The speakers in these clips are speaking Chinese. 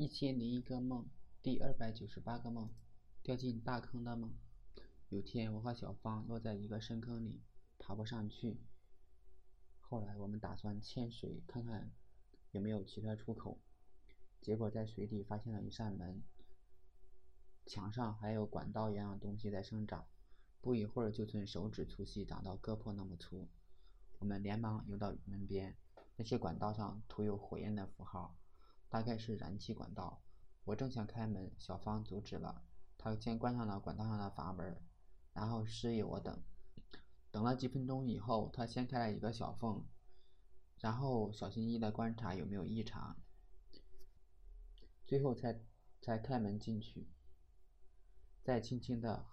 一千零一个梦，第二百九十八个梦，掉进大坑的梦。有天，我和小芳落在一个深坑里，爬不上去。后来，我们打算潜水看看有没有其他出口。结果，在水底发现了一扇门，墙上还有管道一样的东西在生长，不一会儿就从手指粗细长到胳膊那么粗。我们连忙游到门边，那些管道上涂有火焰的符号。大概是燃气管道，我正想开门，小芳阻止了。她先关上了管道上的阀门，然后示意我等。等了几分钟以后，她先开了一个小缝，然后小心翼翼地观察有没有异常，最后才才开门进去，再轻轻地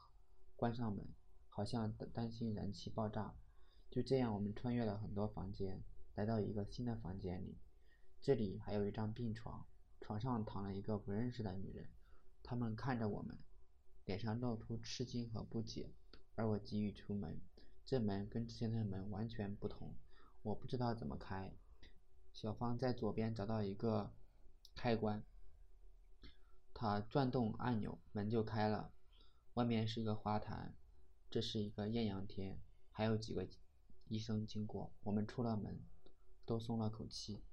关上门，好像担心燃气爆炸。就这样，我们穿越了很多房间，来到一个新的房间里。这里还有一张病床，床上躺了一个不认识的女人。他们看着我们，脸上露出吃惊和不解。而我急于出门，这门跟之前的门完全不同，我不知道怎么开。小芳在左边找到一个开关，她转动按钮，门就开了。外面是一个花坛，这是一个艳阳天，还有几个医生经过。我们出了门，都松了口气。